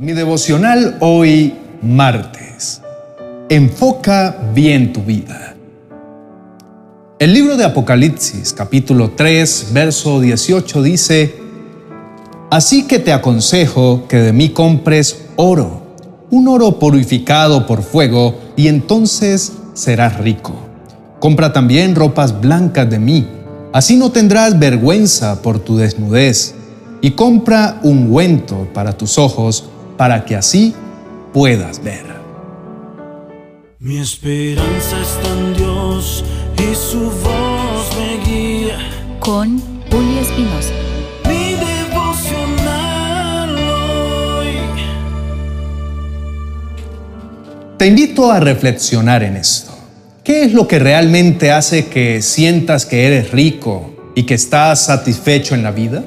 Mi devocional hoy, martes. Enfoca bien tu vida. El libro de Apocalipsis, capítulo 3, verso 18 dice, Así que te aconsejo que de mí compres oro, un oro purificado por fuego, y entonces serás rico. Compra también ropas blancas de mí, así no tendrás vergüenza por tu desnudez, y compra ungüento para tus ojos, para que así puedas ver. Mi esperanza está en Dios y su voz me guía. Con Julio Espinosa. Mi devocional hoy. Te invito a reflexionar en esto. ¿Qué es lo que realmente hace que sientas que eres rico y que estás satisfecho en la vida?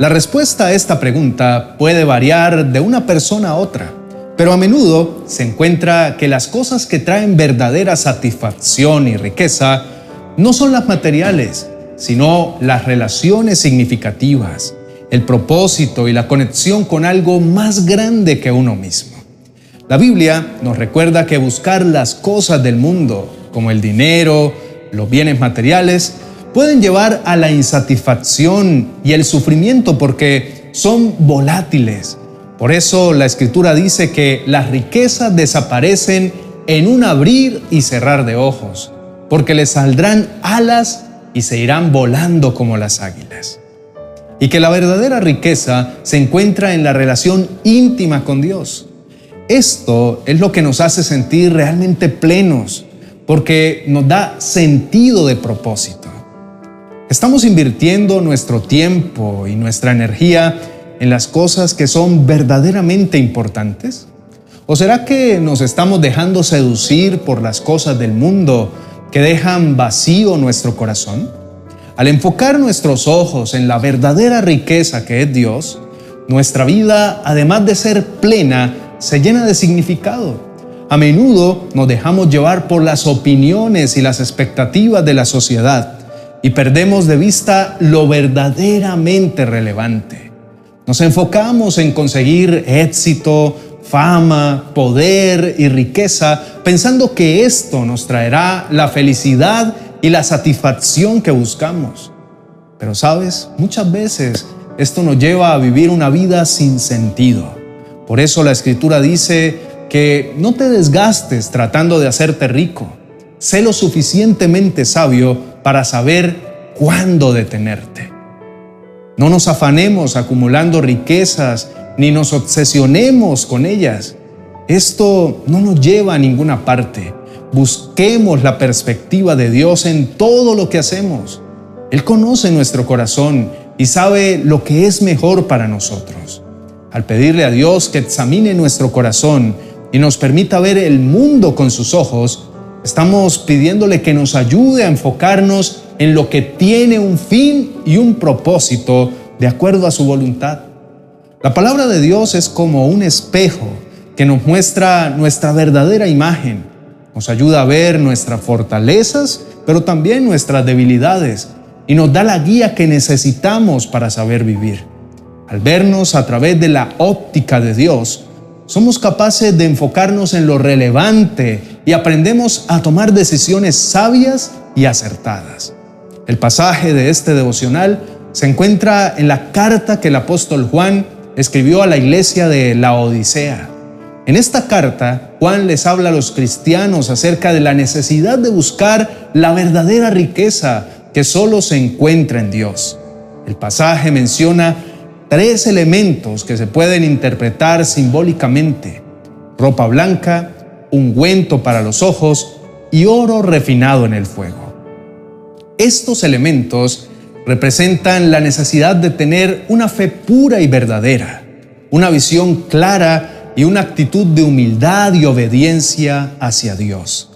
La respuesta a esta pregunta puede variar de una persona a otra, pero a menudo se encuentra que las cosas que traen verdadera satisfacción y riqueza no son las materiales, sino las relaciones significativas, el propósito y la conexión con algo más grande que uno mismo. La Biblia nos recuerda que buscar las cosas del mundo, como el dinero, los bienes materiales, pueden llevar a la insatisfacción y el sufrimiento porque son volátiles. Por eso la escritura dice que las riquezas desaparecen en un abrir y cerrar de ojos, porque les saldrán alas y se irán volando como las águilas. Y que la verdadera riqueza se encuentra en la relación íntima con Dios. Esto es lo que nos hace sentir realmente plenos, porque nos da sentido de propósito. ¿Estamos invirtiendo nuestro tiempo y nuestra energía en las cosas que son verdaderamente importantes? ¿O será que nos estamos dejando seducir por las cosas del mundo que dejan vacío nuestro corazón? Al enfocar nuestros ojos en la verdadera riqueza que es Dios, nuestra vida, además de ser plena, se llena de significado. A menudo nos dejamos llevar por las opiniones y las expectativas de la sociedad y perdemos de vista lo verdaderamente relevante. Nos enfocamos en conseguir éxito, fama, poder y riqueza, pensando que esto nos traerá la felicidad y la satisfacción que buscamos. Pero sabes, muchas veces esto nos lleva a vivir una vida sin sentido. Por eso la escritura dice que no te desgastes tratando de hacerte rico. Sé lo suficientemente sabio para saber cuándo detenerte. No nos afanemos acumulando riquezas ni nos obsesionemos con ellas. Esto no nos lleva a ninguna parte. Busquemos la perspectiva de Dios en todo lo que hacemos. Él conoce nuestro corazón y sabe lo que es mejor para nosotros. Al pedirle a Dios que examine nuestro corazón y nos permita ver el mundo con sus ojos, Estamos pidiéndole que nos ayude a enfocarnos en lo que tiene un fin y un propósito de acuerdo a su voluntad. La palabra de Dios es como un espejo que nos muestra nuestra verdadera imagen. Nos ayuda a ver nuestras fortalezas, pero también nuestras debilidades y nos da la guía que necesitamos para saber vivir. Al vernos a través de la óptica de Dios, somos capaces de enfocarnos en lo relevante y aprendemos a tomar decisiones sabias y acertadas. El pasaje de este devocional se encuentra en la carta que el apóstol Juan escribió a la iglesia de la Odisea. En esta carta, Juan les habla a los cristianos acerca de la necesidad de buscar la verdadera riqueza que solo se encuentra en Dios. El pasaje menciona tres elementos que se pueden interpretar simbólicamente. Ropa blanca, ungüento para los ojos y oro refinado en el fuego. Estos elementos representan la necesidad de tener una fe pura y verdadera, una visión clara y una actitud de humildad y obediencia hacia Dios.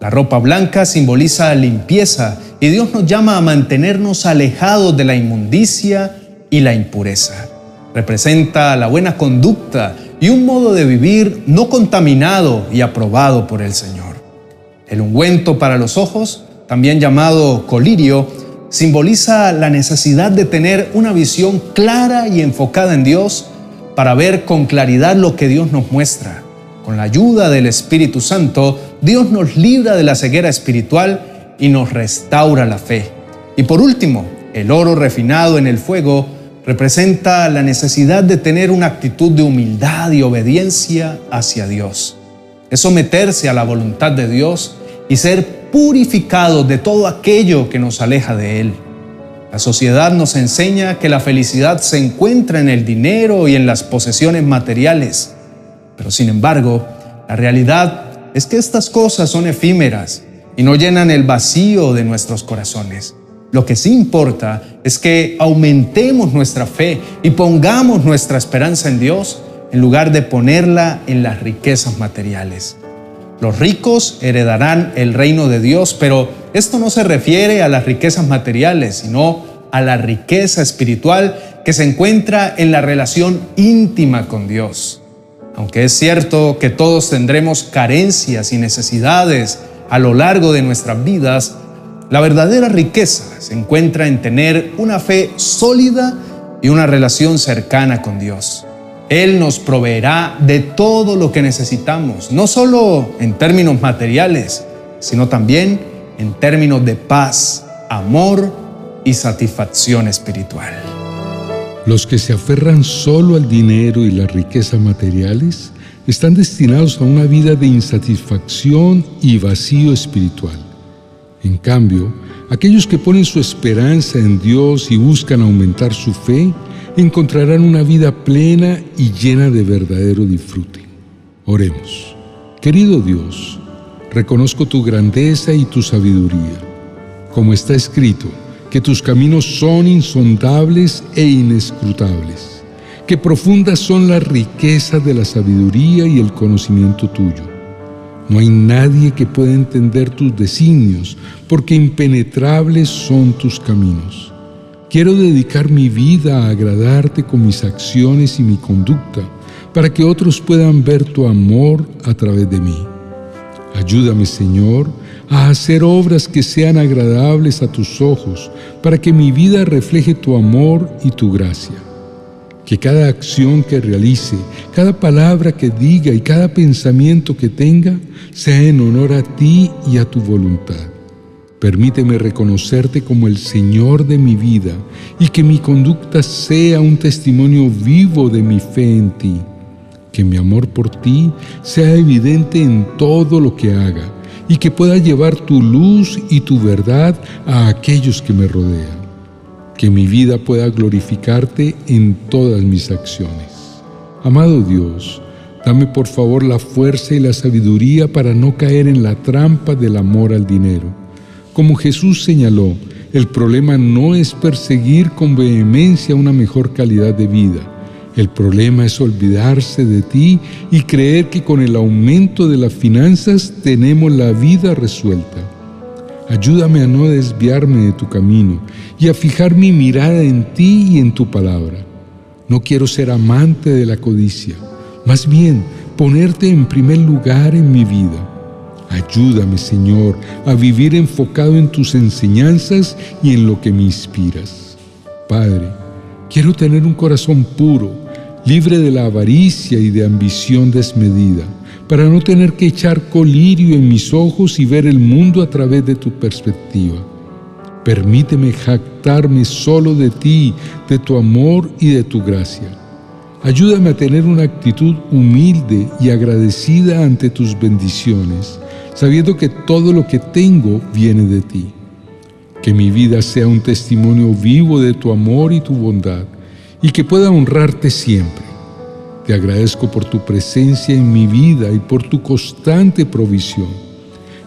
La ropa blanca simboliza limpieza y Dios nos llama a mantenernos alejados de la inmundicia y la impureza. Representa la buena conducta y un modo de vivir no contaminado y aprobado por el Señor. El ungüento para los ojos, también llamado colirio, simboliza la necesidad de tener una visión clara y enfocada en Dios para ver con claridad lo que Dios nos muestra. Con la ayuda del Espíritu Santo, Dios nos libra de la ceguera espiritual y nos restaura la fe. Y por último, el oro refinado en el fuego representa la necesidad de tener una actitud de humildad y obediencia hacia Dios. Es someterse a la voluntad de Dios y ser purificado de todo aquello que nos aleja de Él. La sociedad nos enseña que la felicidad se encuentra en el dinero y en las posesiones materiales, pero sin embargo, la realidad es que estas cosas son efímeras y no llenan el vacío de nuestros corazones. Lo que sí importa es que aumentemos nuestra fe y pongamos nuestra esperanza en Dios en lugar de ponerla en las riquezas materiales. Los ricos heredarán el reino de Dios, pero esto no se refiere a las riquezas materiales, sino a la riqueza espiritual que se encuentra en la relación íntima con Dios. Aunque es cierto que todos tendremos carencias y necesidades a lo largo de nuestras vidas, la verdadera riqueza se encuentra en tener una fe sólida y una relación cercana con Dios. Él nos proveerá de todo lo que necesitamos, no solo en términos materiales, sino también en términos de paz, amor y satisfacción espiritual. Los que se aferran solo al dinero y las riquezas materiales están destinados a una vida de insatisfacción y vacío espiritual. En cambio, aquellos que ponen su esperanza en Dios y buscan aumentar su fe, encontrarán una vida plena y llena de verdadero disfrute. Oremos. Querido Dios, reconozco tu grandeza y tu sabiduría. Como está escrito, que tus caminos son insondables e inescrutables, que profundas son las riquezas de la sabiduría y el conocimiento tuyo no hay nadie que pueda entender tus designios, porque impenetrables son tus caminos. Quiero dedicar mi vida a agradarte con mis acciones y mi conducta, para que otros puedan ver tu amor a través de mí. Ayúdame, Señor, a hacer obras que sean agradables a tus ojos, para que mi vida refleje tu amor y tu gracia que cada acción que realice, cada palabra que diga y cada pensamiento que tenga sea en honor a ti y a tu voluntad. Permíteme reconocerte como el Señor de mi vida y que mi conducta sea un testimonio vivo de mi fe en ti. Que mi amor por ti sea evidente en todo lo que haga y que pueda llevar tu luz y tu verdad a aquellos que me rodean que mi vida pueda glorificarte en todas mis acciones. Amado Dios, dame por favor la fuerza y la sabiduría para no caer en la trampa del amor al dinero. Como Jesús señaló, el problema no es perseguir con vehemencia una mejor calidad de vida. El problema es olvidarse de ti y creer que con el aumento de las finanzas tenemos la vida resuelta. Ayúdame a no desviarme de tu camino y a fijar mi mirada en ti y en tu palabra. No quiero ser amante de la codicia, más bien ponerte en primer lugar en mi vida. Ayúdame, Señor, a vivir enfocado en tus enseñanzas y en lo que me inspiras. Padre, quiero tener un corazón puro, libre de la avaricia y de ambición desmedida para no tener que echar colirio en mis ojos y ver el mundo a través de tu perspectiva. Permíteme jactarme solo de ti, de tu amor y de tu gracia. Ayúdame a tener una actitud humilde y agradecida ante tus bendiciones, sabiendo que todo lo que tengo viene de ti. Que mi vida sea un testimonio vivo de tu amor y tu bondad, y que pueda honrarte siempre. Te agradezco por tu presencia en mi vida y por tu constante provisión.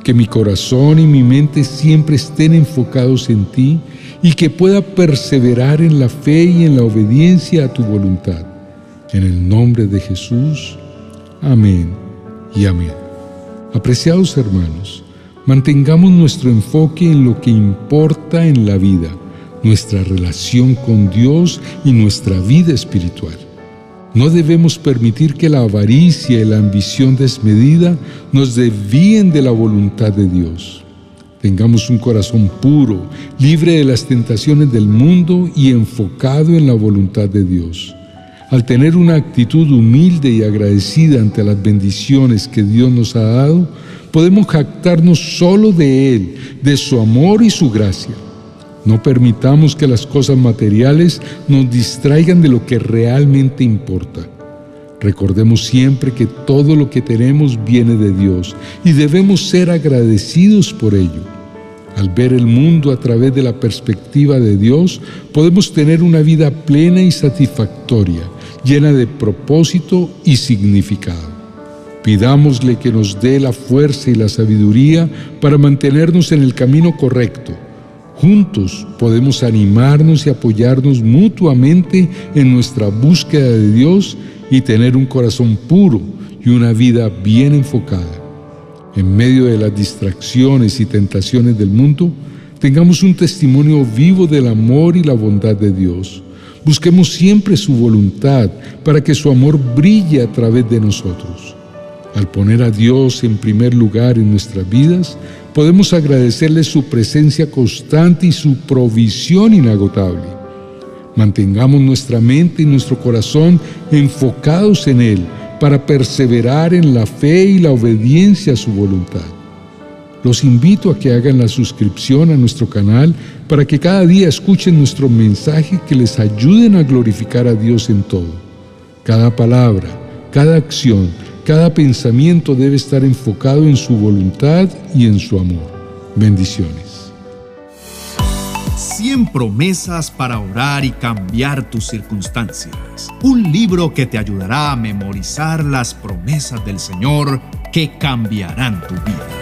Que mi corazón y mi mente siempre estén enfocados en ti y que pueda perseverar en la fe y en la obediencia a tu voluntad. En el nombre de Jesús. Amén y amén. Apreciados hermanos, mantengamos nuestro enfoque en lo que importa en la vida, nuestra relación con Dios y nuestra vida espiritual. No debemos permitir que la avaricia y la ambición desmedida nos desvíen de la voluntad de Dios. Tengamos un corazón puro, libre de las tentaciones del mundo y enfocado en la voluntad de Dios. Al tener una actitud humilde y agradecida ante las bendiciones que Dios nos ha dado, podemos jactarnos solo de Él, de su amor y su gracia. No permitamos que las cosas materiales nos distraigan de lo que realmente importa. Recordemos siempre que todo lo que tenemos viene de Dios y debemos ser agradecidos por ello. Al ver el mundo a través de la perspectiva de Dios, podemos tener una vida plena y satisfactoria, llena de propósito y significado. Pidámosle que nos dé la fuerza y la sabiduría para mantenernos en el camino correcto. Juntos podemos animarnos y apoyarnos mutuamente en nuestra búsqueda de Dios y tener un corazón puro y una vida bien enfocada. En medio de las distracciones y tentaciones del mundo, tengamos un testimonio vivo del amor y la bondad de Dios. Busquemos siempre su voluntad para que su amor brille a través de nosotros. Al poner a Dios en primer lugar en nuestras vidas, podemos agradecerle su presencia constante y su provisión inagotable. Mantengamos nuestra mente y nuestro corazón enfocados en Él para perseverar en la fe y la obediencia a su voluntad. Los invito a que hagan la suscripción a nuestro canal para que cada día escuchen nuestro mensaje que les ayuden a glorificar a Dios en todo. Cada palabra, cada acción, cada pensamiento debe estar enfocado en su voluntad y en su amor. Bendiciones. 100 promesas para orar y cambiar tus circunstancias. Un libro que te ayudará a memorizar las promesas del Señor que cambiarán tu vida.